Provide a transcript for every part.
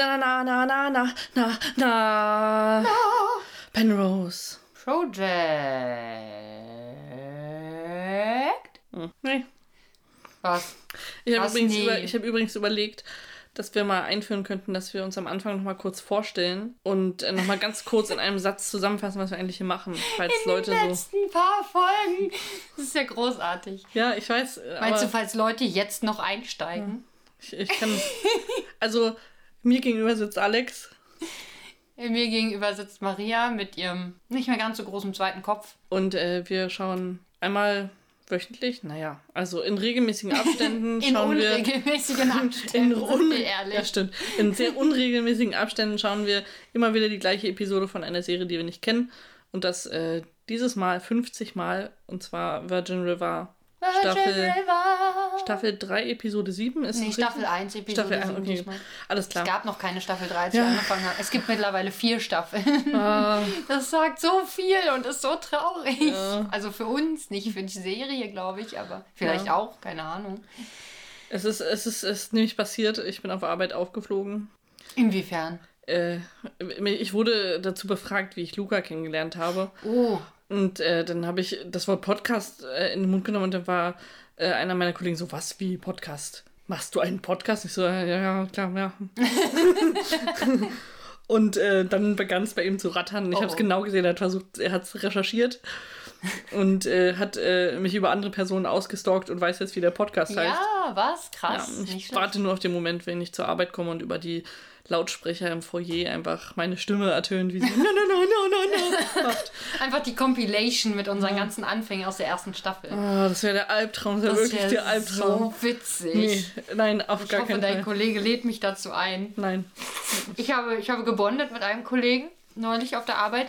Na, na, na, na, na, na, na. Penrose. Project. Hm, nee. Was? Ich habe übrigens, Nee. über, ich hab übrigens überlegt, dass wir mal einführen könnten, dass wir uns am Anfang noch mal kurz vorstellen und äh, noch mal ganz kurz in einem Satz zusammenfassen, was wir eigentlich hier machen. Falls Leute Die so. letzten paar Folgen. Das ist ja großartig. Ja, ich weiß. äh, Meinst du, falls Leute jetzt noch einsteigen? ich, ich kann. Also, mir gegenüber sitzt Alex Mir gegenüber sitzt Maria mit ihrem nicht mehr ganz so großen zweiten Kopf. und äh, wir schauen einmal wöchentlich, naja, also in regelmäßigen Abständen In schauen wir. unregelmäßigen Abständen, In un. Ja, stimmt. In sehr unregelmäßigen Abständen schauen wir immer wieder die gleiche Episode von einer Serie, die wir nicht kennen. Und das äh, dieses Mal 50 Mal. Und zwar Virgin River Staffel. Staffel 3, Episode 7. Ist Nee, Staffel richtig? 1, Episode Staffel 1, 7 okay. diesmal. Alles Es klar. gab noch keine Staffel 3, als Ja. wir angefangen haben. Es gibt mittlerweile vier Staffeln. Ah, Das sagt so viel und ist so traurig. Ja. Also für uns, nicht für die Serie, glaube ich, aber vielleicht Ja. auch, keine Ahnung. es, ist, es, ist, es ist nämlich passiert, ich bin auf Arbeit aufgeflogen. Inwiefern? Äh, ich wurde dazu befragt, wie ich Luca kennengelernt habe. Oh, Und äh, dann habe ich das Wort Podcast äh, in den Mund genommen und dann war äh, einer meiner Kollegen so, was, wie Podcast? Machst du einen Podcast? Ich so, ja, ja, klar, ja. und äh, dann begann es bei ihm zu rattern. Ich Oh, habe es genau gesehen, er hat versucht, er hat es recherchiert und äh, hat äh, mich über andere Personen ausgestalkt und weiß jetzt, wie der Podcast heißt. ja, was? Ja, Krass. nicht ich warte nur auf den Moment, wenn ich zur Arbeit komme und über die Lautsprecher im Foyer einfach meine Stimme ertönt, wie sie no, no, no, no, no, no macht. Einfach die Compilation mit unseren ganzen Anfängen aus der ersten Staffel. Ah, das wäre der Albtraum, das wäre wirklich der Albtraum. so witzig. Nee, nein, auf Ich gar hoffe, keinen dein Fall. Kollege lädt mich dazu ein. Nein. Ich habe, ich habe gebondet mit einem Kollegen neulich auf der Arbeit,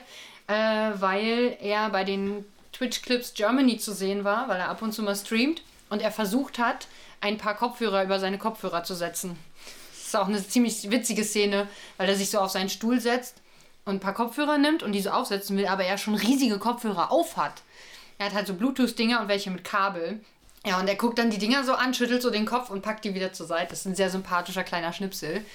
äh, weil er bei den Twitch Clips Germany zu sehen war, weil er ab und zu mal streamt und er versucht hat, ein paar Kopfhörer über seine Kopfhörer zu setzen. Ist auch eine ziemlich witzige Szene, weil er sich so auf seinen Stuhl setzt und ein paar Kopfhörer nimmt und diese aufsetzen will, aber er schon riesige Kopfhörer auf hat. Er hat halt so Bluetooth-Dinger und welche mit Kabel. Ja, und er guckt dann die Dinger so an, schüttelt so den Kopf und packt die wieder zur Seite. Das ist ein sehr sympathischer kleiner Schnipsel.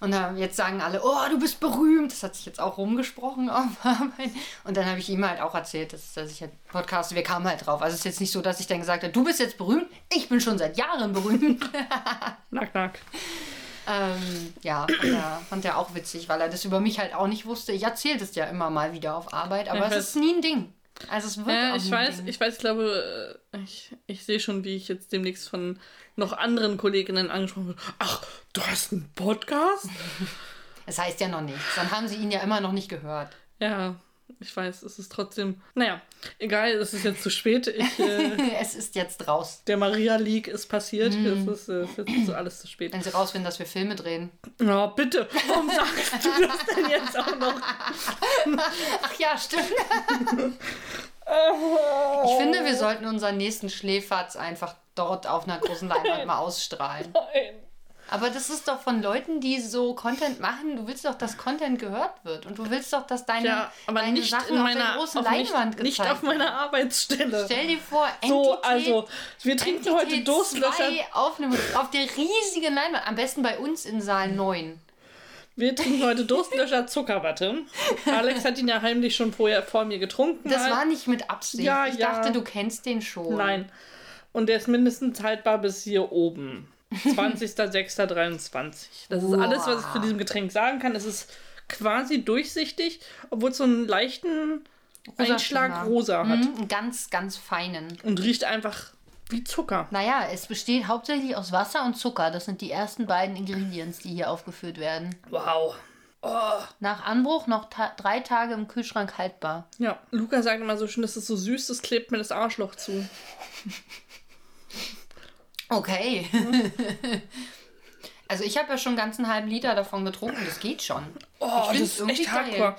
Und dann jetzt sagen alle, oh, du bist berühmt. Das hat sich jetzt auch rumgesprochen. Und dann habe ich ihm halt auch erzählt, dass, dass ich halt podcaste. Wir kamen halt drauf. Also es ist jetzt nicht so, dass ich dann gesagt habe, du bist jetzt berühmt. Ich bin schon seit Jahren berühmt. Nack, nack. Ähm, ja, fand er, fand er auch witzig, weil er das über mich halt auch nicht wusste. Ich erzähle das ja immer mal wieder auf Arbeit, aber Ja, es ich ist nie ein Ding. Also es wird Ja, auch ich weiß, Ding. ich weiß, ich glaube, äh, ich, ich sehe schon, wie ich jetzt demnächst von noch anderen Kolleginnen angesprochen werde. Ach, du hast einen Podcast? Es heißt ja noch nichts. Dann haben sie ihn ja immer noch nicht gehört. Ja, ich weiß, es ist trotzdem. Naja, egal, es ist jetzt zu spät. Ich, äh, es ist jetzt raus. der Maria League ist passiert. Mhm. Es ist, äh, es ist jetzt alles zu spät. Wenn sie rausfinden, dass wir Filme drehen. Oh, bitte, warum sagst du das denn jetzt auch noch? Ach ja, stimmt. ich finde, wir sollten unseren nächsten Schläferz einfach dort auf einer großen Leinwand mal ausstrahlen. Nein. Aber das ist doch von Leuten, die so Content machen. Du willst doch, dass Content gehört wird. Und du willst doch, dass deine, Ja, aber deine nicht Sachen in auf meiner der großen auf Leinwand nicht, nicht gezeigt auf meiner Arbeitsstelle. Stell dir vor, So, Entität- also, wir trinken heute Entität Durstlöscher. 2 auf, einem, auf der riesigen Leinwand. Am besten bei uns in Saal 9. Wir trinken heute Durstlöscher Zuckerwatte. Alex hat ihn ja heimlich schon vorher vor mir getrunken. Das mal. war nicht mit Absicht. Ja, ich ja. dachte, du kennst den schon. Nein. Und der ist mindestens haltbar bis hier oben. 20.06.23. Das ist alles, was ich zu diesem Getränk sagen kann. Es ist quasi durchsichtig, obwohl es so einen leichten Rosa Einschlag Schimmer. rosa hat. Mhm, einen ganz, ganz feinen. Und riecht einfach wie Zucker. Naja, es besteht hauptsächlich aus Wasser und Zucker. Das sind die ersten beiden Ingredients, die hier aufgeführt werden. Wow. Nach Anbruch noch ta drei Tage im Kühlschrank haltbar. Ja, Luca sagt immer so schön, das ist so süß, das klebt mir das Arschloch zu. Okay. also ich habe ja schon einen ganzen halben Liter davon getrunken. Das geht schon. Oh, ich das ist echt geil. hardcore.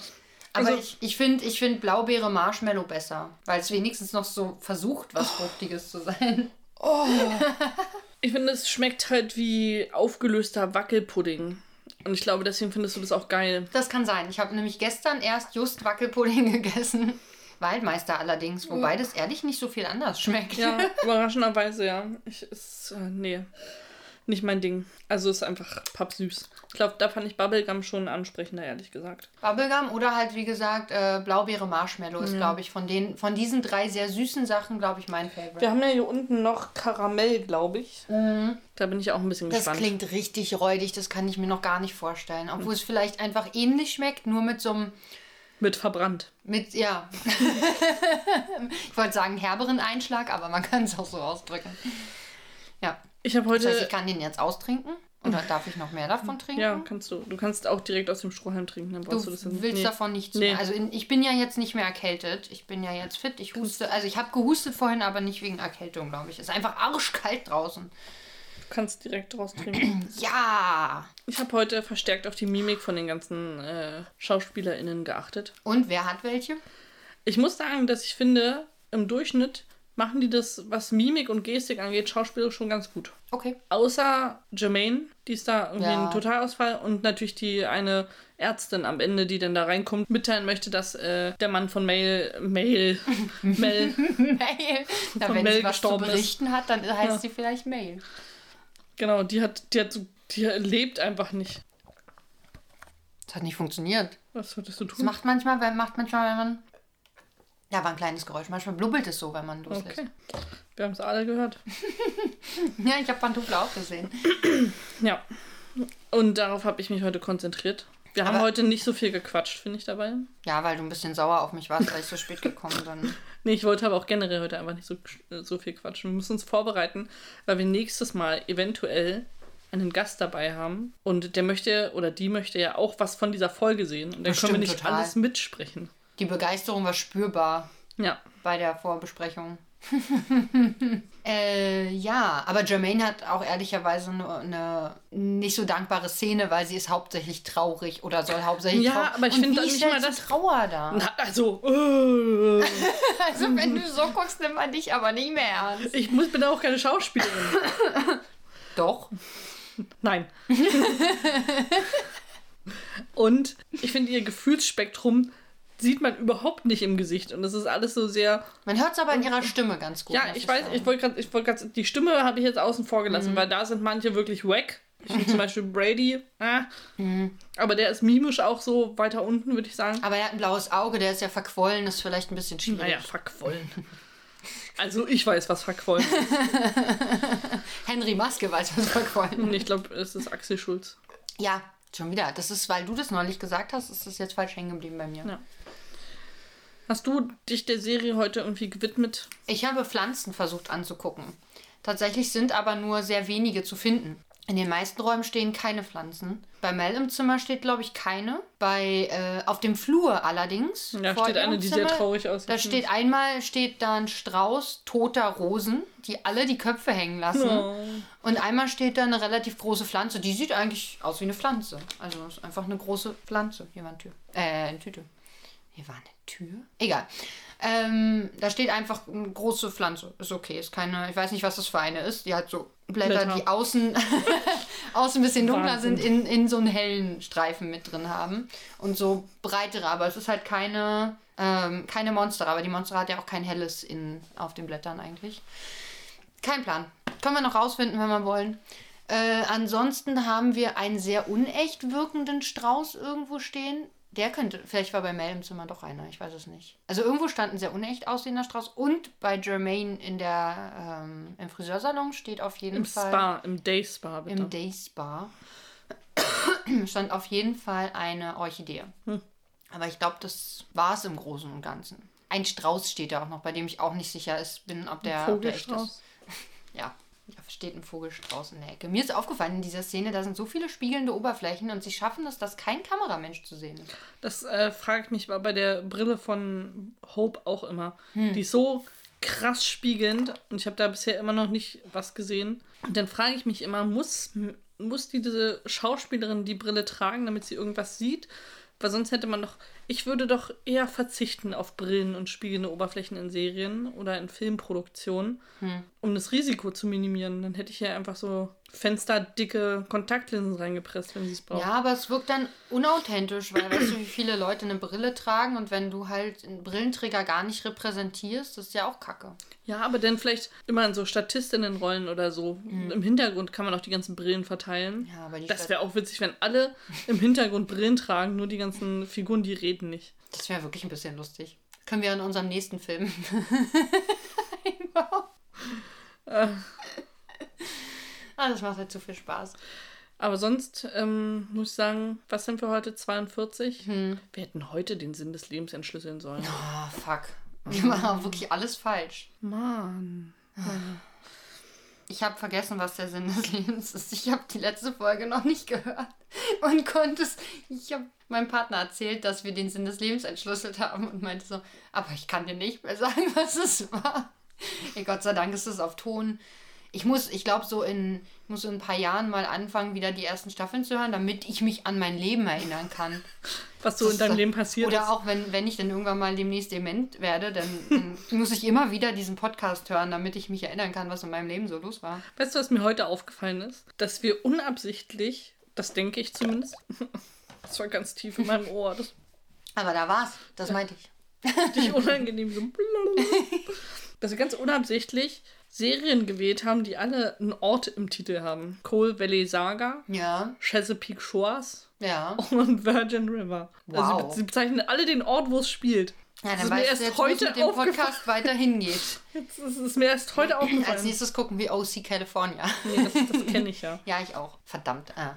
Aber Also- ich, ich finde ich find Blaubeere Marshmallow besser. Weil es wenigstens noch so versucht, was Fruchtiges zu sein. Ich finde, es schmeckt halt wie aufgelöster Wackelpudding. Und ich glaube, deswegen findest du das auch geil. Das kann sein. Ich habe nämlich gestern erst just Wackelpudding gegessen. Waldmeister allerdings, wobei das ehrlich nicht so viel anders schmeckt. Ja, überraschenderweise, ja. Ich ist, äh, nee. nicht mein Ding. Also ist einfach pappsüß. Ich glaube, da fand ich Bubblegum schon ansprechender, ehrlich gesagt. Bubblegum oder halt, wie gesagt, äh, Blaubeere Marshmallow ist, glaube ich, von, den, von diesen drei sehr süßen Sachen, glaube ich, mein Favorite. Wir haben ja hier unten noch Karamell, glaube ich. Mhm. Da bin ich auch ein bisschen Das gespannt. klingt richtig räudig, das kann ich mir noch gar nicht vorstellen. Obwohl es vielleicht einfach ähnlich schmeckt, nur mit so einem, Mit verbrannt. mit, ja. ich wollte sagen herberen Einschlag, aber man kann es auch so ausdrücken. Ja. Ich habe Das heute. heißt, ich kann den jetzt austrinken? Oder darf ich noch mehr davon trinken? ja, kannst du. Du kannst auch direkt aus dem Strohhalm trinken, dann Du brauchst du, das ja nicht. willst Nee. davon nichts Nee. mehr. Also in, ich bin ja jetzt nicht mehr erkältet. Ich bin ja jetzt fit. Ich huste. Also ich habe gehustet vorhin, aber nicht wegen Erkältung, glaube ich. Es ist einfach arschkalt draußen. Du kannst direkt draus trinken. Ja. Ich habe heute verstärkt auf die Mimik von den ganzen äh, SchauspielerInnen geachtet. Und wer hat welche? Ich muss sagen, dass ich finde, im Durchschnitt machen die das, was Mimik und Gestik angeht, schauspielerisch schon ganz gut. Okay. Außer Jermaine, die ist da irgendwie Ja. ein Totalausfall und natürlich die eine Ärztin am Ende, die dann da reinkommt, mitteilen möchte, dass äh, der Mann von Mail, Mail, Mel, Mail. Na, Von wenn Mel sie was zu gestorben ist. berichten hat, dann heißt Ja. sie vielleicht Mail. Genau, die hat, die hat so, die lebt einfach nicht. Das hat nicht funktioniert. Was solltest du Das tun? macht manchmal, wenn, macht manchmal, wenn man. Ja, war ein kleines Geräusch. Manchmal blubbelt es so, wenn man loslässt. Okay. Wir haben es alle gehört. Ja, ich habe Pantoffel auch gesehen. Ja. Und darauf habe ich mich heute konzentriert. Wir haben Aber- heute nicht so viel gequatscht, finde ich dabei. Ja, weil du ein bisschen sauer auf mich warst, weil ich so spät gekommen bin. Nee, ich wollte aber auch generell heute einfach nicht so, so viel quatschen. Wir müssen uns vorbereiten, weil wir nächstes Mal eventuell einen Gast dabei haben. Und der möchte oder die möchte ja auch was von dieser Folge sehen. Und dann können wir nicht total. alles mitsprechen. Die Begeisterung war spürbar Ja. bei der Vorbesprechung. äh, ja, aber Jermaine hat auch ehrlicherweise eine, eine nicht so dankbare Szene, weil sie ist hauptsächlich traurig oder soll hauptsächlich Ja, traurig aber ich finde nicht mal das- Trauer da. Na, also, äh, Also wenn du so guckst, nimmt man dich aber nicht mehr ernst. ich muss, bin auch keine Schauspielerin. Doch. Nein. Und ich finde, ihr Gefühlsspektrum sieht man überhaupt nicht im Gesicht. Und es ist alles so sehr. Man hört es aber in ihrer Stimme ganz gut. Ja, ich weiß, sagen. ich wollte gerade, ich wollte gerade, die Stimme habe ich jetzt außen vor gelassen, weil da sind manche wirklich wack. Ich finde zum Beispiel Brady, äh, aber der ist mimisch auch so weiter unten, würde ich sagen. Aber er hat ein blaues Auge, der ist ja verquollen, ist vielleicht ein bisschen schwierig. Naja, verquollen. Also ich weiß, was verquollen ist. Henry Maske weiß, was verquollen Und ich glaube, es ist Axel Schulz. Ja, schon wieder. Das ist, weil du das neulich gesagt hast, ist das jetzt falsch hängen geblieben bei mir. Ja. Hast du dich der Serie heute irgendwie gewidmet? Ich habe Pflanzen versucht anzugucken. Tatsächlich sind aber nur sehr wenige zu finden. In den meisten Räumen stehen keine Pflanzen. Bei Mel im Zimmer steht, glaube ich, keine. Bei äh, auf dem Flur allerdings. Da steht eine, die sehr Zimmer, traurig aussieht. Da steht einmal steht da ein Strauß toter Rosen, die alle die Köpfe hängen lassen. Oh. Und einmal steht da eine relativ große Pflanze. Die sieht eigentlich aus wie eine Pflanze. Also ist einfach eine große Pflanze. Hier war eine Tür. Äh, eine Tüte. Hier war eine Tür? Egal. Ähm, da steht einfach eine große Pflanze. Ist okay. Ist keine, ich weiß nicht, was das für eine ist. Die hat so Blätter, Blätter. die außen, außen ein bisschen dunkler Wahnsinn. sind, in, in so einen hellen Streifen mit drin haben. Und so breitere. Aber es ist halt keine, ähm, keine Monster. Aber die Monster hat ja auch kein helles in, auf den Blättern eigentlich. Kein Plan. Können wir noch rausfinden, wenn wir wollen. Äh, ansonsten haben wir einen sehr unecht wirkenden Strauß irgendwo stehen. Der könnte, vielleicht war bei Mel im Zimmer doch einer, ich weiß es nicht. Also irgendwo stand ein sehr unecht aussehender Strauß und bei Jermaine in der, ähm, im Friseursalon steht auf jeden Im Fall. Spa, im Day Spa, bitte. Im Day Spa stand auf jeden Fall eine Orchidee. Hm. Aber ich glaube, das war es im Großen und Ganzen. Ein Strauß steht da auch noch, bei dem ich auch nicht sicher ist, bin, ob der, ob der echt ist. Ja, da steht ein Vogelstrauß in der Ecke. Mir ist aufgefallen in dieser Szene, da sind so viele spiegelnde Oberflächen und sie schaffen es, dass kein Kameramensch zu sehen ist. Das äh, frage ich mich aber bei der Brille von Hope auch immer. Hm. Die ist so krass spiegelnd und ich habe da bisher immer noch nicht was gesehen. Und dann frage ich mich immer, muss, muss diese Schauspielerin die Brille tragen, damit sie irgendwas sieht? Weil sonst hätte man doch, ich würde doch eher verzichten auf Brillen und spiegelnde Oberflächen in Serien oder in Filmproduktionen, Hm. um das Risiko zu minimieren. Dann hätte ich ja einfach so fensterdicke Kontaktlinsen reingepresst, wenn sie es braucht. Ja, aber es wirkt dann unauthentisch, weil weißt du, wie viele Leute eine Brille tragen und wenn du halt einen Brillenträger gar nicht repräsentierst, das ist ja auch kacke. Ja, aber dann vielleicht immer in so Statistinnenrollen oder so. Im Hintergrund kann man auch die ganzen Brillen verteilen. Ja, aber die das wäre auch witzig, wenn alle im Hintergrund Brillen tragen, nur die ganzen Figuren, die reden nicht. Das wäre wirklich ein bisschen lustig. Können wir in unserem nächsten Film einbauen. Ah, das macht halt zu viel Spaß. aber sonst ähm, muss ich sagen, was sind wir heute? 42? Hm. Wir hätten heute den Sinn des Lebens entschlüsseln sollen. Ah, fuck. Wir machen wirklich alles falsch. Mann. Ich habe vergessen, was der Sinn des Lebens ist. Ich habe die letzte Folge noch nicht gehört und konnte es. Ich habe meinem Partner erzählt, dass wir den Sinn des Lebens entschlüsselt haben und meinte so, aber ich kann dir nicht mehr sagen, was es war. Ey, Gott sei Dank ist es auf Ton. Ich muss, ich glaube, so in, muss in ein paar Jahren mal anfangen, wieder die ersten Staffeln zu hören, damit ich mich an mein Leben erinnern kann. Was so in Das- deinem Leben passiert Oder ist. auch, wenn, wenn ich dann irgendwann mal demnächst dement werde, dann, dann muss ich immer wieder diesen Podcast hören, damit ich mich erinnern kann, was in meinem Leben so los war. Weißt du, was mir heute aufgefallen ist? Dass wir unabsichtlich, das denke ich zumindest, das war ganz tief in meinem Ohr, das Aber da war's. Das meinte ich. richtig unangenehm so. Dass wir ganz unabsichtlich Serien gewählt haben, die alle einen Ort im Titel haben. Coal Valley Saga, Ja, Chesapeake Shores ja. und Virgin River. Also Wow. sie bezeichnen alle den Ort, wo es spielt. Ja, dann weißt erst du jetzt, heute mit dem. Podcast weiter hingeht. Jetzt ist es mir erst heute Als aufgefallen. nächstes gucken wir OC California. Nee, das das kenne ich ja. Ja, ich auch. Verdammt. Ah.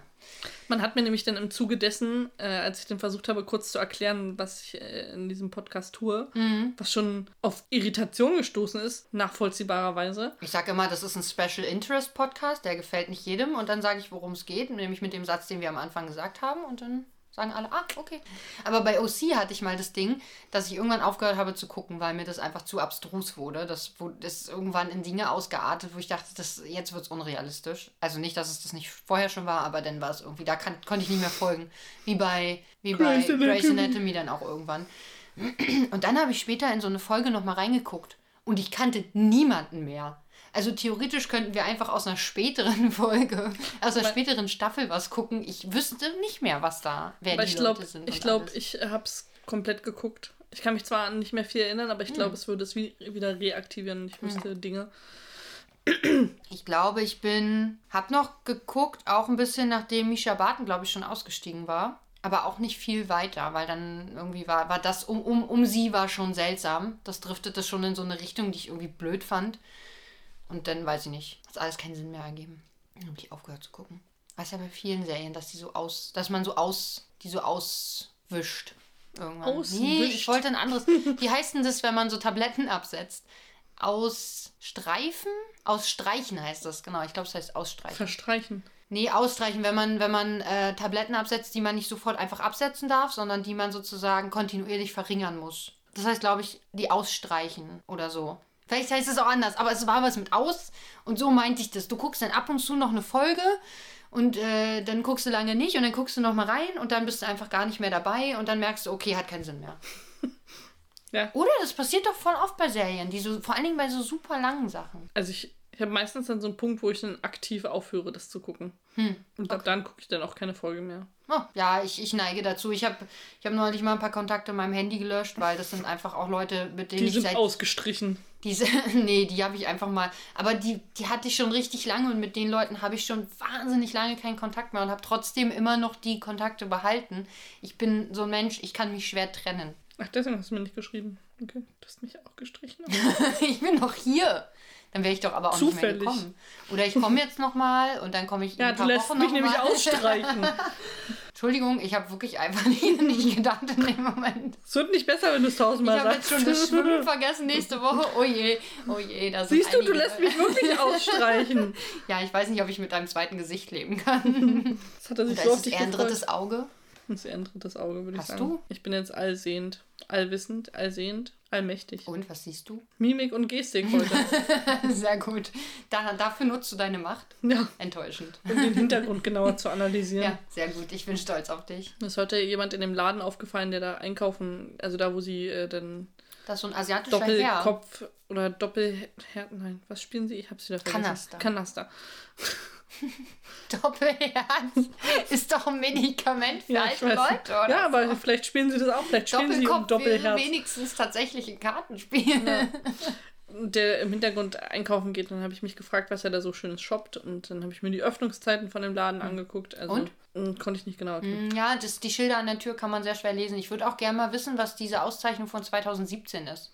Man hat mir nämlich dann im Zuge dessen, äh, als ich dann versucht habe, kurz zu erklären, was ich äh, in diesem Podcast tue, Mhm. was schon auf Irritation gestoßen ist, nachvollziehbarerweise. Ich sage immer, das ist ein Special Interest Podcast, der gefällt nicht jedem. Und dann sage ich, worum es geht, nämlich mit dem Satz, den wir am Anfang gesagt haben. Und dann sagen alle, ah, okay. Aber bei OC hatte ich mal das Ding, dass ich irgendwann aufgehört habe zu gucken, weil mir das einfach zu abstrus wurde. Das wurde das irgendwann in Dinge ausgeartet, wo ich dachte, das, jetzt wird es unrealistisch. Also nicht, dass es das nicht vorher schon war, aber dann war es irgendwie, da kann, konnte ich nicht mehr folgen. Wie bei, wie bei. Grey's Anatomy dann auch irgendwann. Und dann habe ich später in so eine Folge nochmal reingeguckt und ich kannte niemanden mehr. Also theoretisch könnten wir einfach aus einer späteren Folge, aus einer späteren Staffel was gucken. Ich wüsste nicht mehr, was da, wer Aber die ich glaube, Leute sind. ich glaube, ich habe es komplett geguckt. Ich kann mich zwar an nicht mehr viel erinnern, aber ich Hm. glaube, es würde es wie, wieder reaktivieren. Ich wüsste Dinge. Ich glaube, ich bin, hab noch geguckt, auch ein bisschen nachdem Misha Barton, glaube ich, schon ausgestiegen war. Aber auch nicht viel weiter, weil dann irgendwie war, war das um, um, um sie war schon seltsam. Das driftete schon in so eine Richtung, die ich irgendwie blöd fand. Und dann weiß ich nicht, hat alles keinen Sinn mehr ergeben. Dann habe ich aufgehört zu gucken. Ist ja bei vielen Serien, dass die so aus, dass man so aus, die so auswischt. Irgendwann. Nee, Auswischt? ich wollte ein anderes. Wie heißt denn das, wenn man so Tabletten absetzt? Ausstreifen? Ausstreichen heißt das, genau. Ich glaube, es heißt ausstreichen. Verstreichen. Nee, ausstreichen, wenn man, wenn man äh, Tabletten absetzt, die man nicht sofort einfach absetzen darf, sondern die man sozusagen kontinuierlich verringern muss. Das heißt, glaube ich, die ausstreichen oder so. Vielleicht heißt es auch anders, aber es war was mit aus und so meinte ich das. Du guckst dann ab und zu noch eine Folge und äh, dann guckst du lange nicht und dann guckst du noch mal rein und dann bist du einfach gar nicht mehr dabei und dann merkst du, okay, hat keinen Sinn mehr. Ja. Oder das passiert doch voll oft bei Serien, die so, vor allen Dingen bei so super langen Sachen. Also ich, ich habe meistens dann so einen Punkt, wo ich dann aktiv aufhöre, das zu gucken. Hm. Und ab dann gucke ich dann auch keine Folge mehr. Oh, ja, ich, ich neige dazu. Ich habe ich hab neulich mal ein paar Kontakte in meinem Handy gelöscht, weil das sind einfach auch Leute, mit denen Die ich sind seit. ausgestrichen. Diese, nee, die habe ich einfach mal. Aber die, die hatte ich schon richtig lange und mit den Leuten habe ich schon wahnsinnig lange keinen Kontakt mehr und habe trotzdem immer noch die Kontakte behalten. Ich bin so ein Mensch, ich kann mich schwer trennen. Ach, deswegen hast du mir nicht geschrieben. Okay, du hast mich auch gestrichen. ich bin noch hier. Dann wäre ich doch aber auch Zufällig. nicht mehr gekommen. Oder ich komme jetzt noch mal und dann komme ich in Ja, ein du paar lässt Wochen mich nämlich ausstreichen. Entschuldigung, ich habe wirklich einfach nicht gedacht in dem Moment. Es wird nicht besser, wenn du es tausendmal Ich habe jetzt sagst. schon das Schwimmen vergessen nächste Woche. Oh je, oh je. Da sind Siehst du, du lässt mich wirklich ausstreichen. Ja, ich weiß nicht, ob ich mit deinem zweiten Gesicht leben kann. Das hat er sich Oder so ist auf es dich eher ein drittes Auge? Das ist eher ein drittes Auge, würde ich Hast sagen. du? Ich bin jetzt allsehend, allwissend, allsehend, allmächtig. Und was siehst du? Mimik und Gestik heute. Sehr gut. Da, dafür nutzt du deine Macht. ja, Enttäuschend. um den Hintergrund genauer zu analysieren. Ja, sehr gut. Ich bin stolz auf dich. Mir ist heute jemand in dem Laden aufgefallen, der da einkaufen, also da, wo sie äh, dann Das ist so ein asiatischer Herr. Doppelkopf oder Doppelherd, nein, was spielen sie? Ich hab's wieder vergessen. Kanaster. Kanaster. Doppelherz ist doch ein Medikament für Ja, alte. Leute, oder? Ja, aber vielleicht spielen sie das auch. Vielleicht spielen sie um Doppelherz. wenigstens tatsächlich ein Kartenspiel. der im Hintergrund einkaufen geht. Dann habe ich mich gefragt, was er da so schönes shoppt. Und dann habe ich mir die Öffnungszeiten von dem Laden angeguckt. Also, Und? mm, Konnte ich nicht genau erkennen. Mm, Ja, das, die Schilder an der Tür kann man sehr schwer lesen. Ich würde auch gerne mal wissen, was diese Auszeichnung von 2017 ist.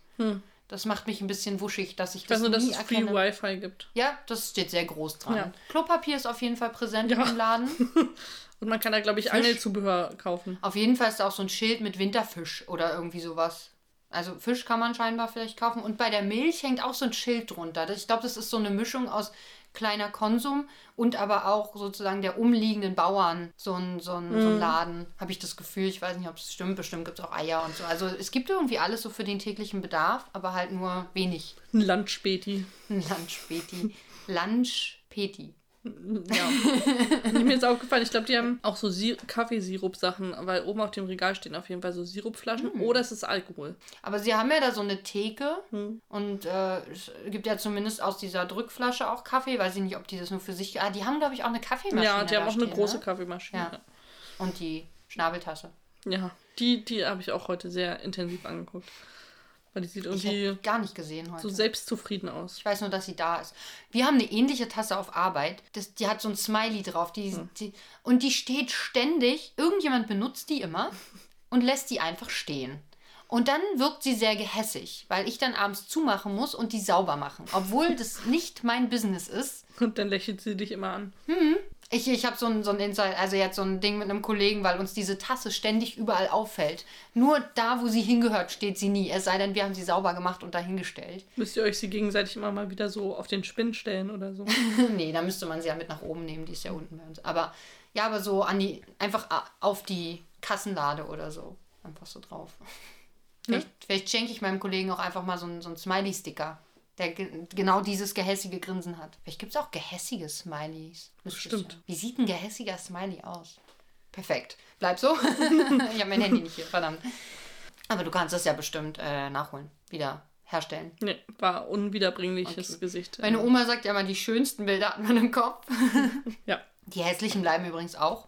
Das macht mich ein bisschen wuschig, dass ich Ich weiß das nur, dass nie es Free erkenne. Wi-Fi gibt. Ja, das steht sehr groß dran. Ja. Klopapier ist auf jeden Fall präsent Ja. im Laden. Und man kann da, glaube ich, Angelzubehör kaufen. Auf jeden Fall ist da auch so ein Schild mit Winterfisch oder irgendwie sowas. Also Fisch kann man scheinbar vielleicht kaufen. Und bei der Milch hängt auch so ein Schild drunter. Das- Ich glaube, das ist so eine Mischung aus kleiner Konsum und aber auch sozusagen der umliegenden Bauern. So ein, so ein, so ein Laden, habe ich das Gefühl. Ich weiß nicht, ob es stimmt. Bestimmt gibt es auch Eier und so. Also es gibt irgendwie alles so für den täglichen Bedarf, aber halt nur wenig. Ein Lunchspäti. Ein Lunchpeti. Lunchpeti. Ja. Mir ist aufgefallen, ich glaube, die haben auch so Si- Kaffeesirup-Sachen, weil oben auf dem Regal stehen auf jeden Fall so Sirupflaschen Hm. oder es ist Alkohol. Aber sie haben ja da so eine Theke Hm. und äh, es gibt ja zumindest aus dieser Drückflasche auch Kaffee. Weiß ich nicht, ob die das nur für sich. Ah, die haben, glaube ich, auch eine Kaffeemaschine. ja, die haben auch eine stehen, große ne? Kaffeemaschine. Ja. Und die Schnabeltasse. Ja, die, die habe ich auch heute sehr intensiv angeguckt. Weil die sieht irgendwie gar nicht gesehen heute. so selbstzufrieden aus. Ich weiß nur, dass sie da ist. Wir haben eine ähnliche Tasse auf Arbeit. Das, die hat so ein Smiley drauf. Die, Hm. die, und die steht ständig. Irgendjemand benutzt die immer und lässt die einfach stehen. Und dann wirkt sie sehr gehässig, weil ich dann abends zumachen muss und die sauber machen. Obwohl das nicht mein Business ist. Und dann lächelt sie dich immer an. Ich, ich habe so ein, so ein Insight, also jetzt so ein Ding mit einem Kollegen, weil uns diese Tasse ständig überall auffällt. Nur da, wo sie hingehört, steht sie nie. Es sei denn, wir haben sie sauber gemacht und dahingestellt. Müsst ihr euch sie gegenseitig immer mal wieder so auf den Spinn stellen oder so. nee, da müsste man sie ja mit nach oben nehmen, die ist ja unten bei uns. Aber ja, aber so an die, einfach auf die Kassenlade oder so. Einfach so drauf. Vielleicht, vielleicht schenke ich meinem Kollegen auch einfach mal so einen, so einen Smiley-Sticker, der ge genau dieses gehässige Grinsen hat. Vielleicht gibt es auch gehässige Smileys. Stimmt. Wie sieht ein gehässiger Smiley aus? Perfekt. Bleib so. ich habe mein Handy nicht hier, verdammt. Aber du kannst das ja bestimmt äh, nachholen, wieder herstellen. Nee, war unwiederbringliches Okay. Gesicht. Meine Oma sagt ja immer, die schönsten Bilder hat man im Kopf. Ja. Die hässlichen bleiben übrigens auch.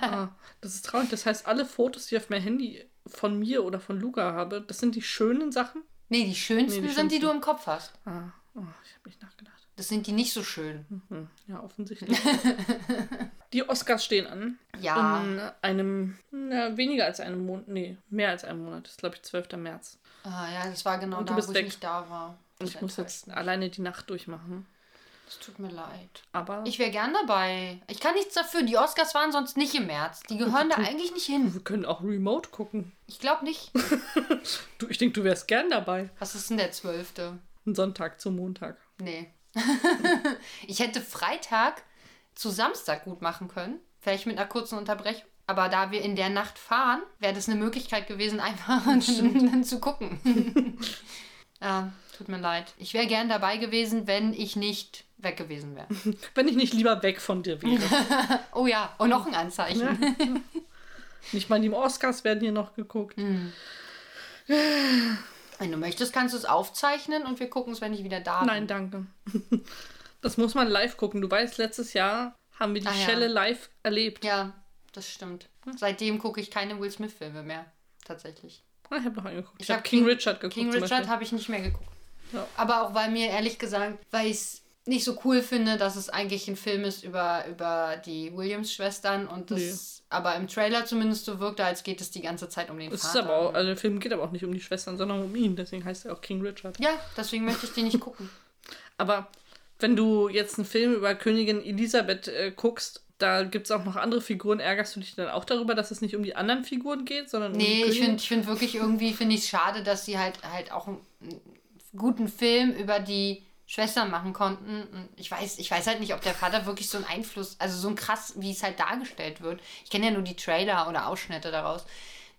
Ah, das ist traurig. Das heißt, alle Fotos, die ich auf mein Handy von mir oder von Luca habe, das sind die schönen Sachen. Nee, die schönsten Nee, die sind die schönsten. du im Kopf hast. Ah, oh, ich habe nicht nachgedacht. Das sind die nicht so schön. Hm, ja, offensichtlich. die Oscars stehen an. Ja. In einem, na, weniger als einem Monat, nee, mehr als einem Monat. Das ist, glaube ich, 12. März. Ah, ja, das war genau Und da, wo weg. ich nicht da war. Und ich muss jetzt alleine die Nacht durchmachen. Das tut mir leid. Aber Ich wäre gern dabei. Ich kann nichts dafür. Die Oscars waren sonst nicht im März. Die gehören da eigentlich nicht hin. wir können auch remote gucken. Ich glaube nicht. Du, ich denke, du wärst gern dabei. Was ist denn der 12.? Ein Sonntag zum Montag. Nee. ich hätte Freitag zu Samstag gut machen können. Vielleicht mit einer kurzen Unterbrechung. Aber da wir in der Nacht fahren, wäre das eine Möglichkeit gewesen, einfach zu gucken. ja, tut mir leid. Ich wäre gern dabei gewesen, wenn ich nicht weg gewesen wäre. Wenn ich nicht lieber weg von dir wäre. Oh ja, und noch ein Anzeichen. nicht mal die Oscars werden hier noch geguckt. Hm. Wenn du möchtest, kannst du es aufzeichnen und wir gucken es, wenn ich wieder da bin. Nein, danke. Das muss man live gucken. Du weißt, letztes Jahr haben wir die Ah, ja. Schelle live erlebt. Ja, das stimmt. Seitdem gucke ich keine Will Smith-Filme mehr. Tatsächlich. Ah, Ich habe noch angeguckt. Ich, Ich habe hab King, King- Richard geguckt. King Richard habe ich nicht mehr geguckt. Ja. Aber auch weil mir ehrlich gesagt, weil ich es nicht so cool finde, dass es eigentlich ein Film ist über, über die Williams-Schwestern und das Nee. aber im Trailer zumindest so wirkte, als geht es die ganze Zeit um den Es ist Vater. aber auch, also der Film geht aber auch nicht um die Schwestern, sondern um ihn. Deswegen heißt er auch King Richard. ja, deswegen möchte ich den nicht gucken. Aber wenn du jetzt einen Film über Königin Elisabeth äh, guckst, da gibt es auch noch andere Figuren. Ärgerst du dich dann auch darüber, dass es nicht um die anderen Figuren geht, sondern um die Nee, ich finde ich find wirklich irgendwie finde ich schade, dass sie halt halt auch einen guten Film über die Schwestern machen konnten. Und ich weiß, ich weiß halt nicht, ob der Vater wirklich so einen Einfluss, also so ein krass, wie es halt dargestellt wird. Ich kenne ja nur die Trailer oder Ausschnitte daraus.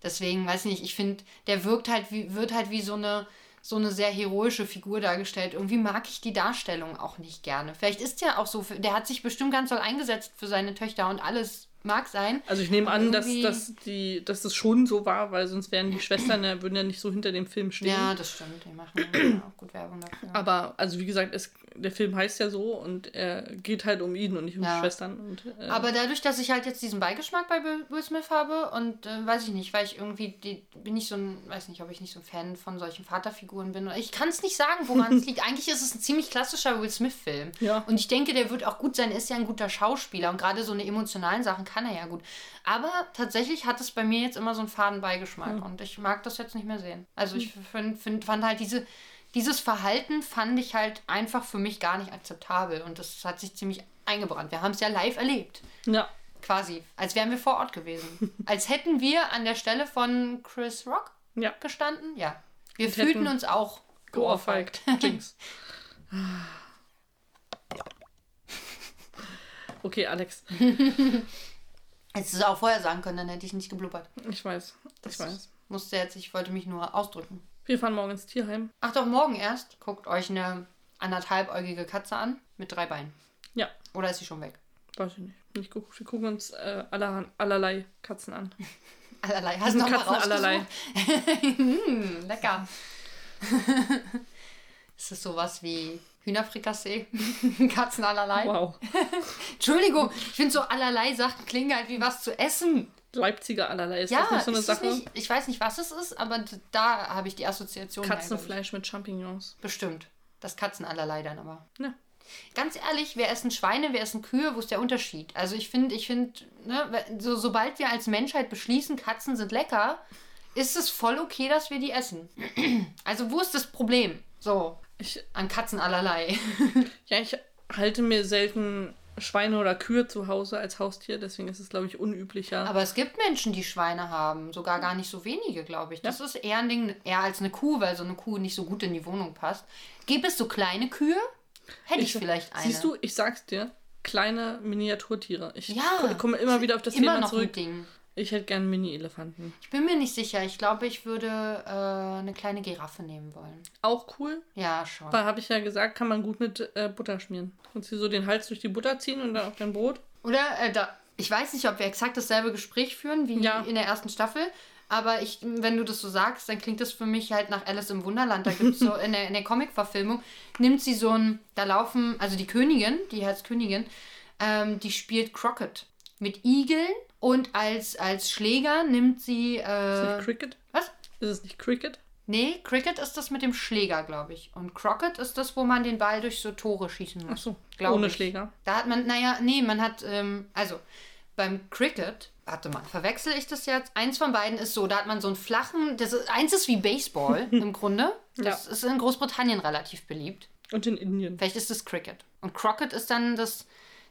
Deswegen, weiß nicht, ich finde, der wirkt halt wie, wird halt wie so eine, so eine sehr heroische Figur dargestellt. Irgendwie mag ich die Darstellung auch nicht gerne. Vielleicht ist der auch so, der hat sich bestimmt ganz doll eingesetzt für seine Töchter und alles mag sein. Also ich nehme an, dass, dass, die, dass das schon so war, weil sonst wären die Schwestern ja, würden ja nicht so hinter dem Film stehen. Ja, das stimmt. Die machen ja auch gut Werbung dafür. Aber, also wie gesagt, es, der Film heißt ja so und er geht halt um ihn und nicht um Ja. die Schwestern. Und, äh, Aber dadurch, dass ich halt jetzt diesen Beigeschmack bei Will Smith habe und äh, weiß ich nicht, weil ich irgendwie, die, bin ich so ein, weiß nicht, ob ich nicht so ein Fan von solchen Vaterfiguren bin. Ich kann es nicht sagen, woran es liegt. Eigentlich ist es ein ziemlich klassischer Will Smith-Film. Ja. Und ich denke, der wird auch gut sein. Er ist ja ein guter Schauspieler und gerade so eine emotionalen Sachen kann er ja gut. Aber tatsächlich hat es bei mir jetzt immer so einen faden Beigeschmack und ich mag das jetzt nicht mehr sehen. Also ich find, find, fand halt diese, dieses Verhalten fand ich halt einfach für mich gar nicht akzeptabel und das hat sich ziemlich eingebrannt. Wir haben es ja live erlebt. ja. Quasi, als wären wir vor Ort gewesen. als hätten wir an der Stelle von Chris Rock Ja. gestanden. Ja. Wir Und fühlten uns auch Geohrfeigt. Jinx. Okay, Alex. Hättest du es auch vorher sagen können, dann hätte ich nicht geblubbert. Ich weiß. Ich weiß. Musste jetzt, ich wollte mich nur ausdrücken. Wir fahren morgen ins Tierheim. Ach doch, morgen erst. Guckt euch eine anderthalbäugige Katze an mit drei Beinen. Ja. Oder ist sie schon weg? Weiß ich nicht. Ich guck, wir gucken uns äh, aller, allerlei Katzen an. Allerlei. Hast du noch Katzen allerlei. hm, lecker. ist das sowas wie Hühnerfrikassee? Katzen allerlei? Wow. Entschuldigung, ich finde so allerlei Sachen klingen halt wie was zu essen. Leipziger allerlei. Ist ja, das nicht so eine Sache? Nicht, ich weiß nicht, was es ist, aber da habe ich die Assoziation. Katzenfleisch mit Champignons. Bestimmt. Das Katzen allerlei dann aber. Ja. Ganz ehrlich, wir essen Schweine, wir essen Kühe, wo ist der Unterschied? Also ich finde, ich finde, ne, so, sobald wir als Menschheit beschließen, Katzen sind lecker, ist es voll okay, dass wir die essen. Also wo ist das Problem? So, Ich, an Katzen allerlei. ja, ich halte mir selten Schweine oder Kühe zu Hause als Haustier, deswegen ist es, glaube ich, unüblicher. Aber es gibt Menschen, die Schweine haben, sogar gar nicht so wenige, glaube ich. Das ist eher ein Ding, eher als eine Kuh, weil so eine Kuh nicht so gut in die Wohnung passt. Gibt es so kleine Kühe? Hätte ich, vielleicht eine. Siehst du, ich sag's dir, kleine Miniaturtiere. Ich Ja. ko- komme immer wieder auf das immer Thema noch ein zurück. Ding. Ich hätte gern Mini-Elefanten. Ich bin mir nicht sicher. Ich glaube, ich würde äh, eine kleine Giraffe nehmen wollen. Auch cool. Ja, schon. Da habe ich ja gesagt, kann man gut mit äh, Butter schmieren. Kannst du so den Hals durch die Butter ziehen und dann auf dein Brot. Oder äh, da, ich weiß nicht, ob wir exakt dasselbe Gespräch führen wie Ja. in der ersten Staffel. Aber ich, wenn du das so sagst, dann klingt das für mich halt nach Alice im Wunderland. Da gibt es so in der, in der Comic-Verfilmung, nimmt sie so ein, da laufen, also die Königin, die heißt Königin, ähm, die spielt Crockett mit Igeln und als, als Schläger nimmt sie. Ist Äh, nicht Cricket? was? Ist es nicht Cricket? Nee, Cricket ist das mit dem Schläger, glaube ich. Und Crockett ist das, wo man den Ball durch so Tore schießen muss. Ach so, ohne ich. Schläger. Da hat man, naja, nee, man hat, ähm, also beim Cricket, warte mal, verwechsel ich das jetzt? Eins von beiden ist so, da hat man so einen flachen, das ist, eins ist wie Baseball im Grunde. Das Ja. ist in Großbritannien relativ beliebt. Und in Indien. Vielleicht ist es Cricket. Und Crockett ist dann das,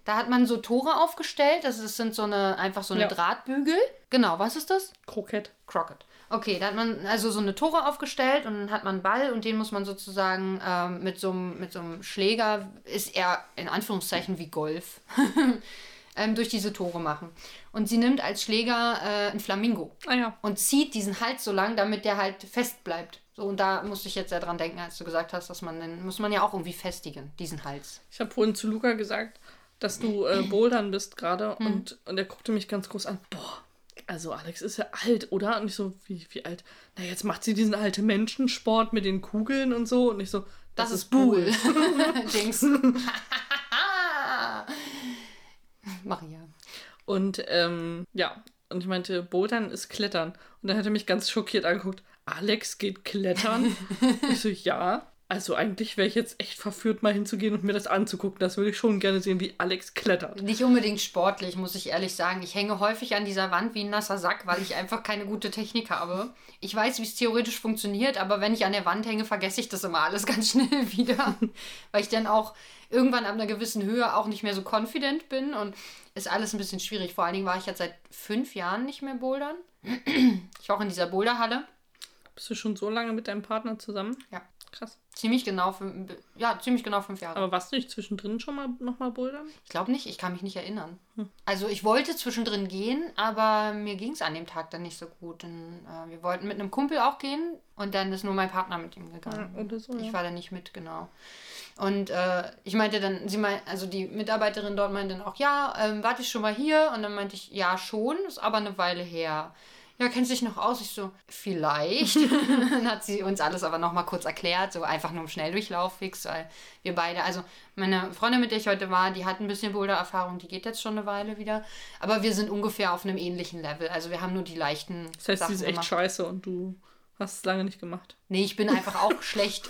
da hat man so Tore aufgestellt, es sind so eine, einfach so eine Ja. Drahtbügel. Genau, was ist das? Krokett. Crockett. Okay, da hat man also so eine Tore aufgestellt und dann hat man einen Ball und den muss man sozusagen ähm, mit, so einem, mit so einem Schläger, ist er in Anführungszeichen wie Golf, ähm, durch diese Tore machen. Und sie nimmt als Schläger äh, ein Flamingo Ah ja. und zieht diesen Hals so lang, damit der halt fest bleibt. So, und da musste ich jetzt sehr dran denken, als du gesagt hast, dass man den, muss man ja auch irgendwie festigen, diesen Hals. Ich habe vorhin zu Luca gesagt, dass du äh, Bouldern bist gerade Hm. und, und er guckte mich ganz groß an. Boah, also Alex ist ja alt, oder? Und ich so, wie, wie alt? Na, jetzt macht sie diesen alten Menschensport mit den Kugeln und so. Und ich so, Das, ist Buhl. Jinx. Maria. Und ähm, ja, und ich meinte, Bouldern ist Klettern. Und dann hat er mich ganz schockiert angeguckt. Alex geht klettern? ich so, ja. Also eigentlich wäre ich jetzt echt verführt, mal hinzugehen und mir das anzugucken. Das würde ich schon gerne sehen, wie Alex klettert. Nicht unbedingt sportlich, muss ich ehrlich sagen. Ich hänge häufig an dieser Wand wie ein nasser Sack, weil ich einfach keine gute Technik habe. Ich weiß, wie es theoretisch funktioniert, aber wenn ich an der Wand hänge, vergesse ich das immer alles ganz schnell wieder. weil ich dann auch irgendwann ab einer gewissen Höhe auch nicht mehr so confident bin und ist alles ein bisschen schwierig. Vor allen Dingen war ich jetzt seit fünf Jahren nicht mehr bouldern. Ich war auch in dieser Boulderhalle. Bist du schon so lange mit deinem Partner zusammen? Ja. Krass. Ziemlich genau fünf, ja, ziemlich genau fünf Jahre. Aber warst du nicht zwischendrin schon mal nochmal bouldern? Ich glaube nicht, ich kann mich nicht erinnern. Also ich wollte zwischendrin gehen, aber mir ging es an dem Tag dann nicht so gut. Und, äh, wir wollten mit einem Kumpel auch gehen und dann ist nur mein Partner mit ihm gegangen. Ja, so, ich ja. war da nicht mit, genau. Und äh, ich meinte dann, sie meint, also die Mitarbeiterin dort meinte dann auch, ja, ähm, warte ich schon mal hier? Und dann meinte ich, ja schon, ist aber eine Weile her. Ja, kennst du dich noch aus? Ich so, vielleicht. dann hat sie uns alles aber nochmal kurz erklärt, so einfach nur im Schnelldurchlauf fix, weil wir beide, also meine Freundin, mit der ich heute war, die hat ein bisschen Boulder-Erfahrung, die geht jetzt schon eine Weile wieder. Aber wir sind ungefähr auf einem ähnlichen Level. Also wir haben nur die leichten. Das heißt, Sachen sie ist echt gemacht. scheiße und du hast es lange nicht gemacht. Nee, ich bin einfach auch schlecht.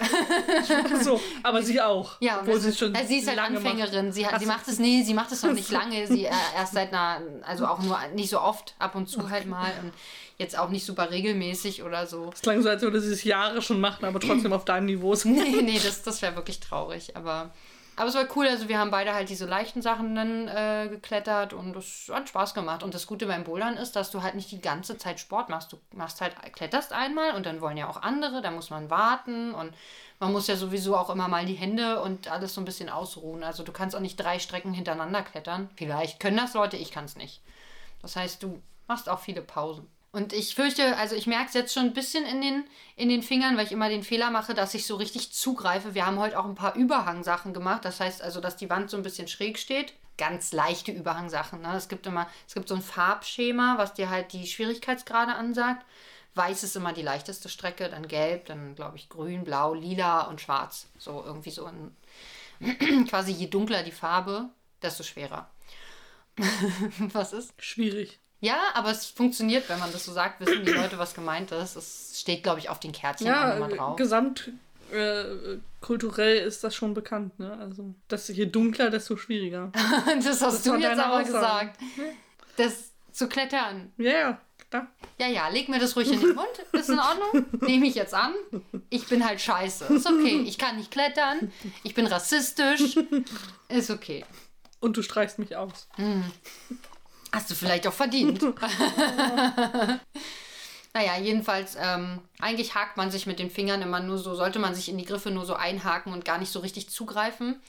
so, aber sie auch. Ja, obwohl wir sie es schon also sie ist halt macht. Anfängerin. Sie, hat, sie macht es, nee, sie macht es noch nicht lange. Sie äh, erst seit einer, also auch nur nicht so oft, ab und zu halt mal. Und jetzt auch nicht super regelmäßig oder so. Es klang so, als würde sie es Jahre schon machen, aber trotzdem auf deinem Niveau. Nee, nee, das, das wäre wirklich traurig. Aber, aber es war cool. Also wir haben beide halt diese leichten Sachen dann äh, geklettert und es hat Spaß gemacht. Und das Gute beim Bouldern ist, dass du halt nicht die ganze Zeit Sport machst. Du machst halt, kletterst einmal und dann wollen ja auch andere, da muss man warten und man muss ja sowieso auch immer mal die Hände und alles so ein bisschen ausruhen. Also du kannst auch nicht drei Strecken hintereinander klettern. Vielleicht können das Leute, ich kann es nicht. Das heißt, du machst auch viele Pausen. Und ich fürchte, also ich merke es jetzt schon ein bisschen in den, in den Fingern, weil ich immer den Fehler mache, dass ich so richtig zugreife. Wir haben heute auch ein paar Überhangsachen gemacht. Das heißt also, dass die Wand so ein bisschen schräg steht. Ganz leichte Überhangsachen. Ne? Es gibt immer, es gibt so ein Farbschema, was dir halt die Schwierigkeitsgrade ansagt. Weiß ist immer die leichteste Strecke, dann gelb, dann glaube ich grün, blau, lila und schwarz. So irgendwie so ein, quasi je dunkler die Farbe, desto schwerer. was ist? Schwierig. Ja, aber es funktioniert, wenn man das so sagt, wissen die Leute, was gemeint ist. Es steht, glaube ich, auf den Kärtchen Ja, äh, drauf. gesamt äh, kulturell ist das schon bekannt, ne? Also, dass je dunkler, desto schwieriger. das hast du war jetzt aber Aussage. gesagt. Das zu klettern. Ja, ja, klar. Ja, ja, leg mir das ruhig in den Mund. Ist in Ordnung. Nehme ich jetzt an. Ich bin halt scheiße. Ist okay. Ich kann nicht klettern. Ich bin rassistisch. Ist okay. Und du streichst mich aus. Hast du vielleicht auch verdient. naja, jedenfalls, ähm, eigentlich hakt man sich mit den Fingern immer nur so, sollte man sich in die Griffe nur so einhaken und gar nicht so richtig zugreifen.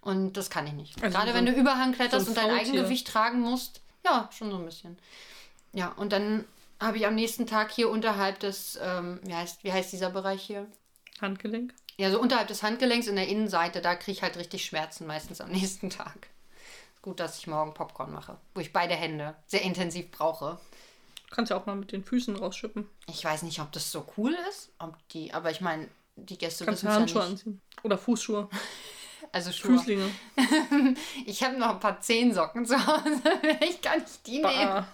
Und das kann ich nicht. Also Gerade so wenn du Überhang kletterst so und dein. Eigengewicht tragen musst. Ja, schon so ein bisschen. Ja, und dann habe ich am nächsten Tag hier unterhalb des, ähm, wie, heißt, wie heißt dieser Bereich hier? Handgelenk. Ja, so unterhalb des Handgelenks in der Innenseite, da kriege ich halt richtig Schmerzen meistens am nächsten Tag. Gut, dass ich morgen Popcorn mache, wo ich beide Hände sehr intensiv brauche. Kannst ja auch mal mit den Füßen rausschippen. Ich weiß nicht, ob das so cool ist, ob die, aber ich meine, die Gäste Kannst wissen ja Handschuhe anziehen. Oder Fußschuhe. Also Schuhe. Füßlinge. Ich habe noch ein paar Zehensocken zu Hause. ich kann nicht die nehmen. Bah.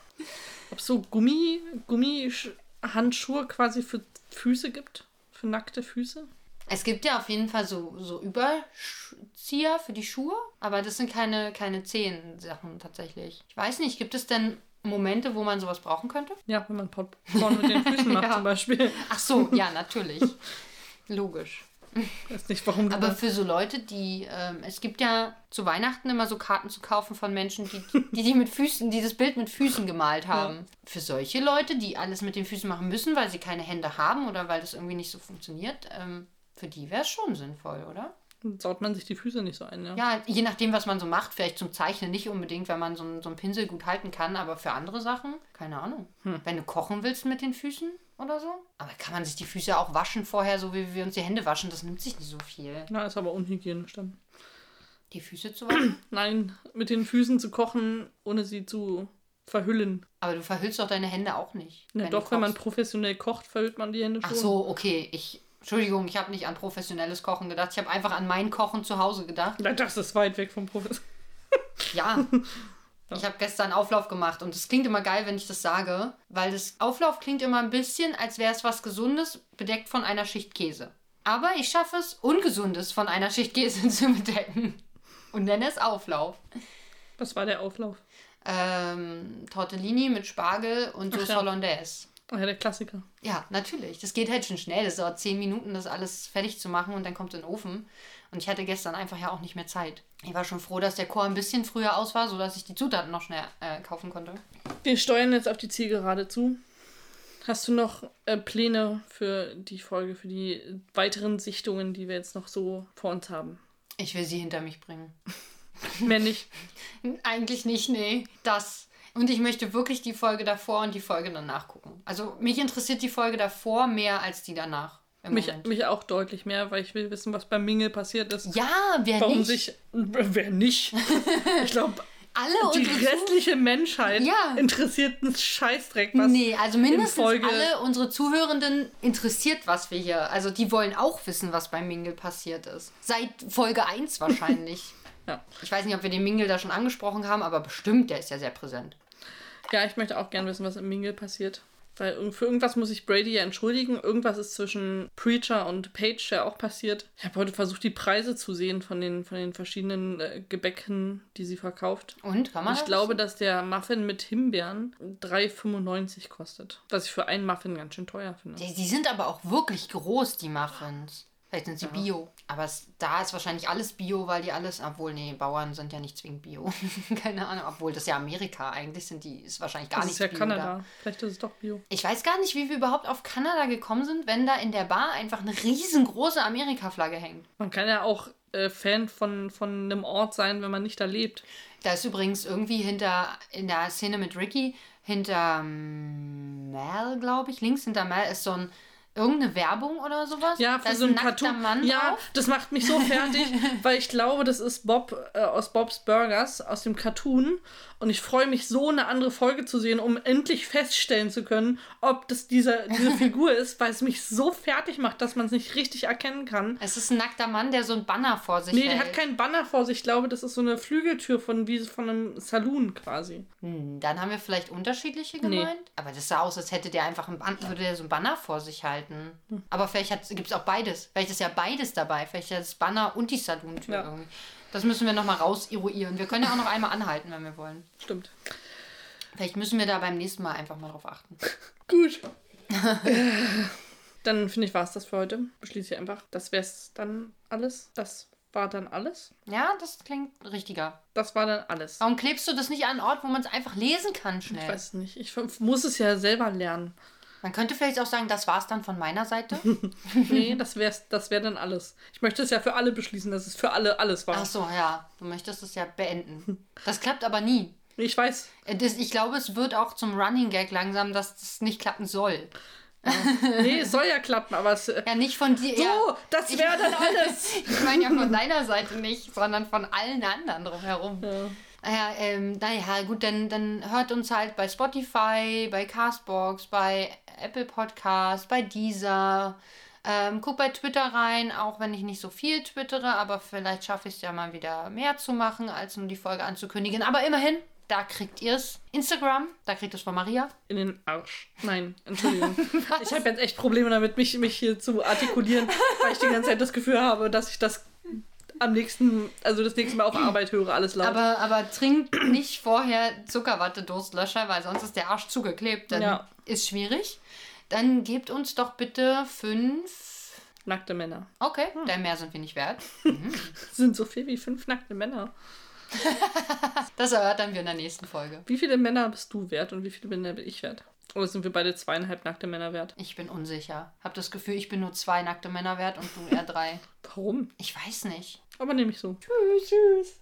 Ob es so Gummi, Gummi-Handschuhe quasi für Füße gibt? Für nackte Füße? Es gibt ja auf jeden Fall so, so Überzieher für die Schuhe, aber das sind keine, keine Zehensachen tatsächlich. Ich weiß nicht, gibt es denn Momente, wo man sowas brauchen könnte? Ja, wenn man Popcorn mit den Füßen macht Ja. zum Beispiel. Ach so, ja, natürlich. Logisch. Ich weiß nicht, warum Aber für so Leute, die, ähm, es gibt ja zu Weihnachten immer so Karten zu kaufen von Menschen, die die, die mit Füßen, die das Bild mit Füßen gemalt haben. Für solche Leute, die alles mit den Füßen machen müssen, weil sie keine Hände haben oder weil das irgendwie nicht so funktioniert, ähm, für die wäre es schon sinnvoll, oder? Saut man sich die Füße nicht so ein, ja. Ja, je nachdem, was man so macht, vielleicht zum Zeichnen nicht unbedingt, wenn man so, einen- so einen Pinsel gut halten kann, aber für andere Sachen, keine Ahnung. Wenn du kochen willst mit den Füßen oder so. Aber kann man sich die Füße auch waschen vorher, so wie wir uns die Hände waschen? Das nimmt sich nicht so viel. Na, ist aber unhygienisch dann. Die Füße zu waschen? Nein, mit den Füßen zu kochen, ohne sie zu verhüllen. Aber du verhüllst doch deine Hände auch nicht. Ja, wenn doch, wenn man professionell kocht, verhüllt man die Hände schon. Ach so, okay. Ich. Entschuldigung, ich habe nicht an professionelles Kochen gedacht. Ich habe einfach an mein Kochen zu Hause gedacht. Das ist weit weg vom Profes. Ja. Ich habe gestern Auflauf gemacht und es klingt immer geil, wenn ich das sage, weil das Auflauf klingt immer ein bisschen, als wäre es was Gesundes, bedeckt von einer Schicht Käse. Aber ich schaffe es, Ungesundes von einer Schicht Käse zu bedecken und nenne es Auflauf. Was war der Auflauf? Ähm, Tortellini mit Spargel und ja. Hollandaise. Ja, der Klassiker. Ja, natürlich. Das geht halt schon schnell. Das dauert zehn Minuten, das alles fertig zu machen und dann kommt es in den Ofen. Und ich hatte gestern einfach ja auch nicht mehr Zeit. Ich war schon froh, dass der Chor ein bisschen früher aus war, sodass ich die Zutaten noch schnell äh, kaufen konnte. Wir steuern jetzt auf die Zielgerade zu. Hast du noch äh, Pläne für die Folge, für die weiteren Sichtungen, die wir jetzt noch so vor uns haben? Ich will sie hinter mich bringen. Mehr nicht. Eigentlich nicht, nee. Das. Und ich möchte wirklich die Folge davor und die Folge danach gucken. Also mich interessiert die Folge davor mehr als die danach. Mich, Moment. mich auch deutlich mehr, weil ich will wissen, was beim Mingel passiert ist. Ja, wer Warum nicht? sich. Wer nicht? Ich glaube, Alle die restliche Menschheit Ja. interessiert einen Scheißdreck, was. Nee, also mindestens alle unsere Zuhörenden interessiert, was wir hier. Also die wollen auch wissen, was beim Mingle passiert ist. Seit Folge 1 wahrscheinlich. Ja. Ich weiß nicht, ob wir den Mingle da schon angesprochen haben, aber bestimmt, der ist ja sehr präsent. ja, ich möchte auch gerne wissen, was im Mingel passiert. Weil für irgendwas muss ich Brady ja entschuldigen. Irgendwas ist zwischen Preacher und Page ja auch passiert. Ich habe heute versucht, die Preise zu sehen von den, von den verschiedenen äh, Gebäcken, die sie verkauft. Und, kann man Ich das glaube, dass der Muffin mit Himbeeren 3,95 kostet. Was ich für einen Muffin ganz schön teuer finde. Die, die sind aber auch wirklich groß, die Muffins. Vielleicht sind sie Bio. Aber es, da ist wahrscheinlich alles Bio, weil die alles. Obwohl, nee, Bauern sind ja nicht zwingend Bio. Keine Ahnung. Obwohl, das ist ja Amerika. Eigentlich sind die, ist wahrscheinlich gar Das nicht ist ja Bio Kanada. Da. Vielleicht ist es doch Bio. Ich weiß gar nicht, wie wir überhaupt auf Kanada gekommen sind, wenn da in der Bar einfach eine riesengroße Amerika-Flagge hängt. Man kann ja auch äh, Fan von, von einem Ort sein, wenn man nicht da lebt. Da ist übrigens irgendwie hinter, in der Szene mit Ricky, hinter Mel, glaube ich, links hinter Mel ist so ein, irgendeine Werbung oder sowas. Ja, da für ist so ein Cartoon. Ja, drauf. das macht mich so fertig, weil ich glaube, das ist Bob äh, aus Bob's Burgers, aus dem Cartoon. Und ich freue mich so, eine andere Folge zu sehen, um endlich feststellen zu können, ob das diese, diese Figur ist, weil es mich so fertig macht, dass man es nicht richtig erkennen kann. Es ist ein nackter Mann, der so ein Banner vor sich Nee, hält. der hat keinen Banner vor sich. Ich glaube, das ist so eine Flügeltür von, wie von einem Saloon quasi. Hm, dann haben wir vielleicht unterschiedliche gemeint. Aber das sah aus, als hätte der einfach ein Ban würde der so ein Banner vor sich halten. Hm. Aber vielleicht gibt es auch beides. Vielleicht ist ja beides dabei. Vielleicht das Banner und die Salontür Ja. irgendwie. Das müssen wir nochmal raus eruieren. Wir können ja auch noch einmal anhalten, wenn wir wollen. Stimmt. Vielleicht müssen wir da beim nächsten Mal einfach mal drauf achten. Gut. dann finde ich, war es das für heute. Beschließe ich einfach. Das wäre es dann alles. Das war dann alles. Ja, das klingt richtiger. Das war dann alles. Warum klebst du das nicht an einen Ort, wo man es einfach lesen kann schnell? Ich weiß es nicht. Ich muss es ja selber lernen. Man könnte vielleicht auch sagen, das war's dann von meiner Seite. Nee, das wäre das wär dann alles. Ich möchte es ja für alle beschließen, dass es für alle alles war. Ach so, ja. Du möchtest es ja beenden. Das klappt aber nie. Ich weiß. Äh, Das, ich glaube, es wird auch zum Running Gag langsam, dass das nicht klappen soll. Nee, es soll ja klappen, aber es. Ja, nicht von dir. So, ja, das wäre dann alles. ich meine ja von deiner Seite nicht, sondern von allen anderen drumherum. Ja. Naja, ähm, naja, gut, dann, dann hört uns halt bei Spotify, bei Castbox, bei Apple Podcast, bei Deezer. Ähm, guck bei Twitter rein, auch wenn ich nicht so viel twittere, aber vielleicht schaffe ich es ja mal wieder mehr zu machen, als nur die Folge anzukündigen. Aber immerhin, da kriegt ihr es. Instagram, da kriegt ihr es von Maria. In den Arsch. Nein, Entschuldigung. ich habe jetzt echt Probleme damit, mich, mich hier zu artikulieren, weil ich die ganze Zeit das Gefühl habe, dass ich das am nächsten, also das nächste Mal auf Arbeit höre, alles laut. Aber, aber trinkt nicht vorher Zuckerwatte-Durstlöscher, weil sonst ist der Arsch zugeklebt. Dann Ja. ist schwierig. Dann gebt uns doch bitte fünf. nackte Männer. Okay, denn mehr sind wir nicht wert. Das sind so viel wie fünf nackte Männer. Das erörtern wir in der nächsten Folge. Wie viele Männer bist du wert und wie viele Männer bin ich wert? Oder sind wir beide zweieinhalb nackte Männer wert? Ich bin unsicher. Hab das Gefühl, ich bin nur zwei nackte Männer wert und du eher drei. Warum? Ich weiß nicht. Aber nehme ich so. Tschüss, tschüss.